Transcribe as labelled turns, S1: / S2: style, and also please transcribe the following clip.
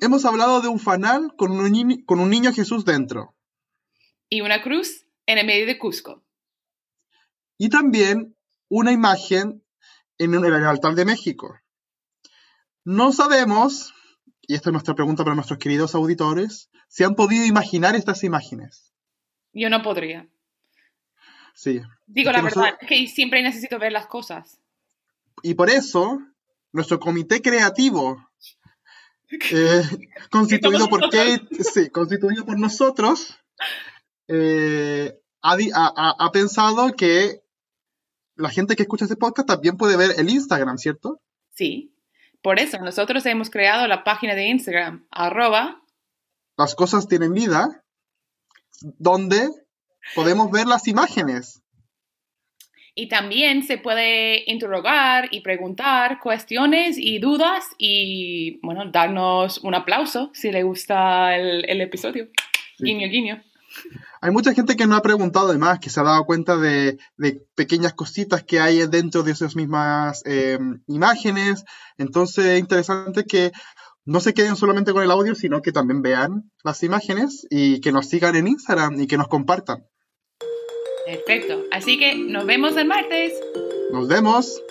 S1: hemos hablado de un fanal con un, con un niño Jesús dentro.
S2: Y una cruz en el medio de Cusco.
S1: Y también una imagen en el altar de México. No sabemos, y esta es nuestra pregunta para nuestros queridos auditores, si han podido imaginar estas imágenes.
S2: Yo no podría.
S1: Sí.
S2: Digo la verdad, es que siempre necesito ver las cosas.
S1: Y por eso, nuestro comité creativo, eh, constituido por Kate, sí, constituido por nosotros, eh, ha, pensado que la gente que escucha este podcast también puede ver el Instagram, ¿cierto?
S2: Sí. Por eso nosotros hemos creado la página de Instagram, arroba.
S1: Las cosas tienen vida, donde podemos ver las imágenes.
S2: Y también se puede interrogar y preguntar cuestiones y dudas y, bueno, darnos un aplauso si le gusta el, episodio. Guiño, guiño.
S1: Hay mucha gente que no ha preguntado además, que se ha dado cuenta de, pequeñas cositas que hay dentro de esas mismas em, imágenes. Entonces es interesante que no se queden solamente con el audio, sino que también vean las imágenes y que nos sigan en Instagram y que nos compartan.
S2: Perfecto. Así que nos vemos el martes.
S1: Nos vemos.